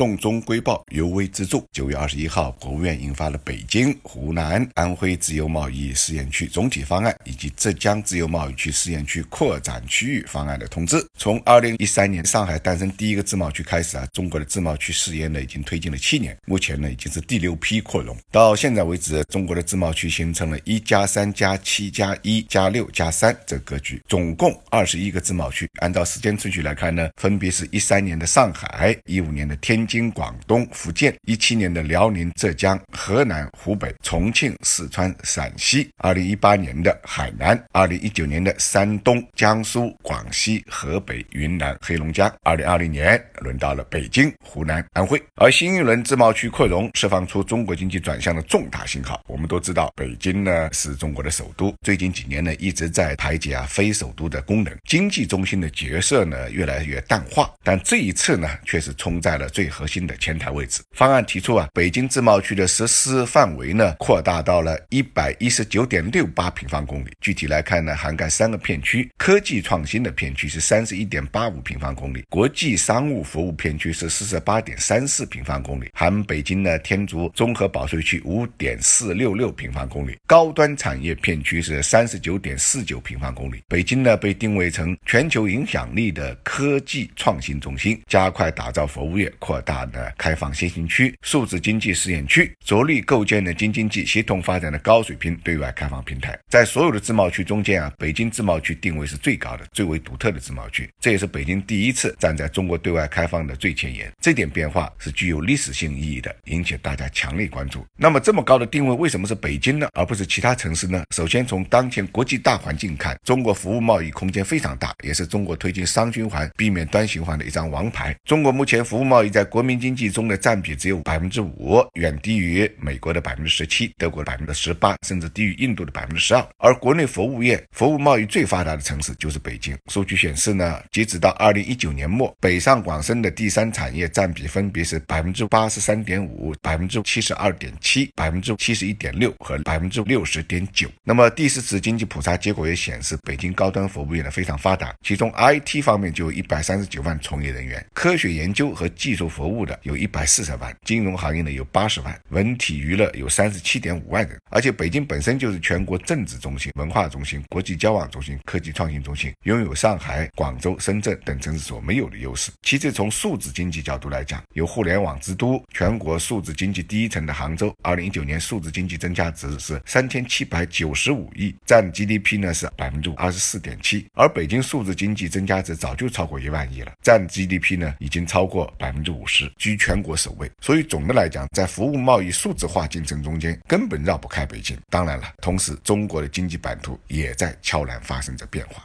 洞中瑰宝尤为之著。九月二十一号，国务院印发了《北京、湖南、安徽自由贸易试验区总体方案以及浙江自由贸易区试验区扩展区域方案的通知。从二零一三年上海诞生第一个自贸区开始啊，中国的自贸区试验呢已经推进了七年，目前呢已经是第六批扩容。到现在为止，中国的自贸区形成了一加三加七加一加六加三这格局，总共二十一个自贸区。按照时间顺序来看呢，分别是一三年的上海，一五年的天津。京、广东、福建，一七年的辽宁、浙江、河南、湖北、重庆、四川、陕西，二零一八年的海南，二零一九年的山东、江苏、广西、河北、云南、黑龙江，二零二零年轮到了北京、湖南、安徽。而新一轮自贸区扩容释放出中国经济转向的重大信号。我们都知道，北京呢是中国的首都，最近几年呢一直在排解啊非首都的功能，经济中心的角色呢越来越淡化。但这一次呢，却是冲在了最后。核心的前台位置方案提出啊，北京自贸区的实施范围呢扩大到了一百一十九点六八平方公里。具体来看呢，涵盖三个片区：科技创新的片区是三十一点八五平方公里，国际商务服务片区是四十八点三四平方公里，含北京呢天竺综合保税区五点四六六平方公里，高端产业片区是三十九点四九平方公里。北京呢被定位成全球影响力的科技创新中心，加快打造服务业扩。大的开放先行区、数字经济试验区，着力构建的京津冀协同发展的高水平对外开放平台。在所有的自贸区中间啊，北京自贸区定位是最高的、最为独特的自贸区。这也是北京第一次站在中国对外开放的最前沿。这点变化是具有历史性意义的，引起大家强烈关注。那么这么高的定位，为什么是北京呢，而不是其他城市呢？首先从当前国际大环境看，中国服务贸易空间非常大，也是中国推进双循环、避免单循环的一张王牌。中国目前服务贸易在国民经济中的占比只有百分之五，远低于美国的百分之十七，德国的百分之十八，甚至低于印度的百分之十二。而国内服务业、服务贸易最发达的城市就是北京。数据显示呢，截止到二零一九年末，北上广深的第三产业占比分别是百分之八十三点五、百分之七十二点七、百分之七十一点六和百分之六十点九。那么第四次经济普查结果也显示，北京高端服务业呢非常发达，其中 IT 方面就有一百三十九万从业人员，科学研究和技术服服务的。有一百四十万，金融行业呢有八十万，文体娱乐有三十七点五万人。而且北京本身就是全国政治中心、文化中心、国际交往中心、科技创新中心，拥有上海、广州、深圳等城市所没有的优势。其次，从数字经济角度来讲，有互联网之都、全国数字经济第一城的杭州，二零一九年数字经济增加值是三千七百九十五亿，占 GDP 呢是百分之二十四点七。而北京数字经济增加值早就超过一万亿了，占 GDP 呢已经超过百分之五十。居全国首位，所以总的来讲，在服务贸易数字化进程中间，根本绕不开北京。当然了，同时中国的经济版图也在悄然发生着变化。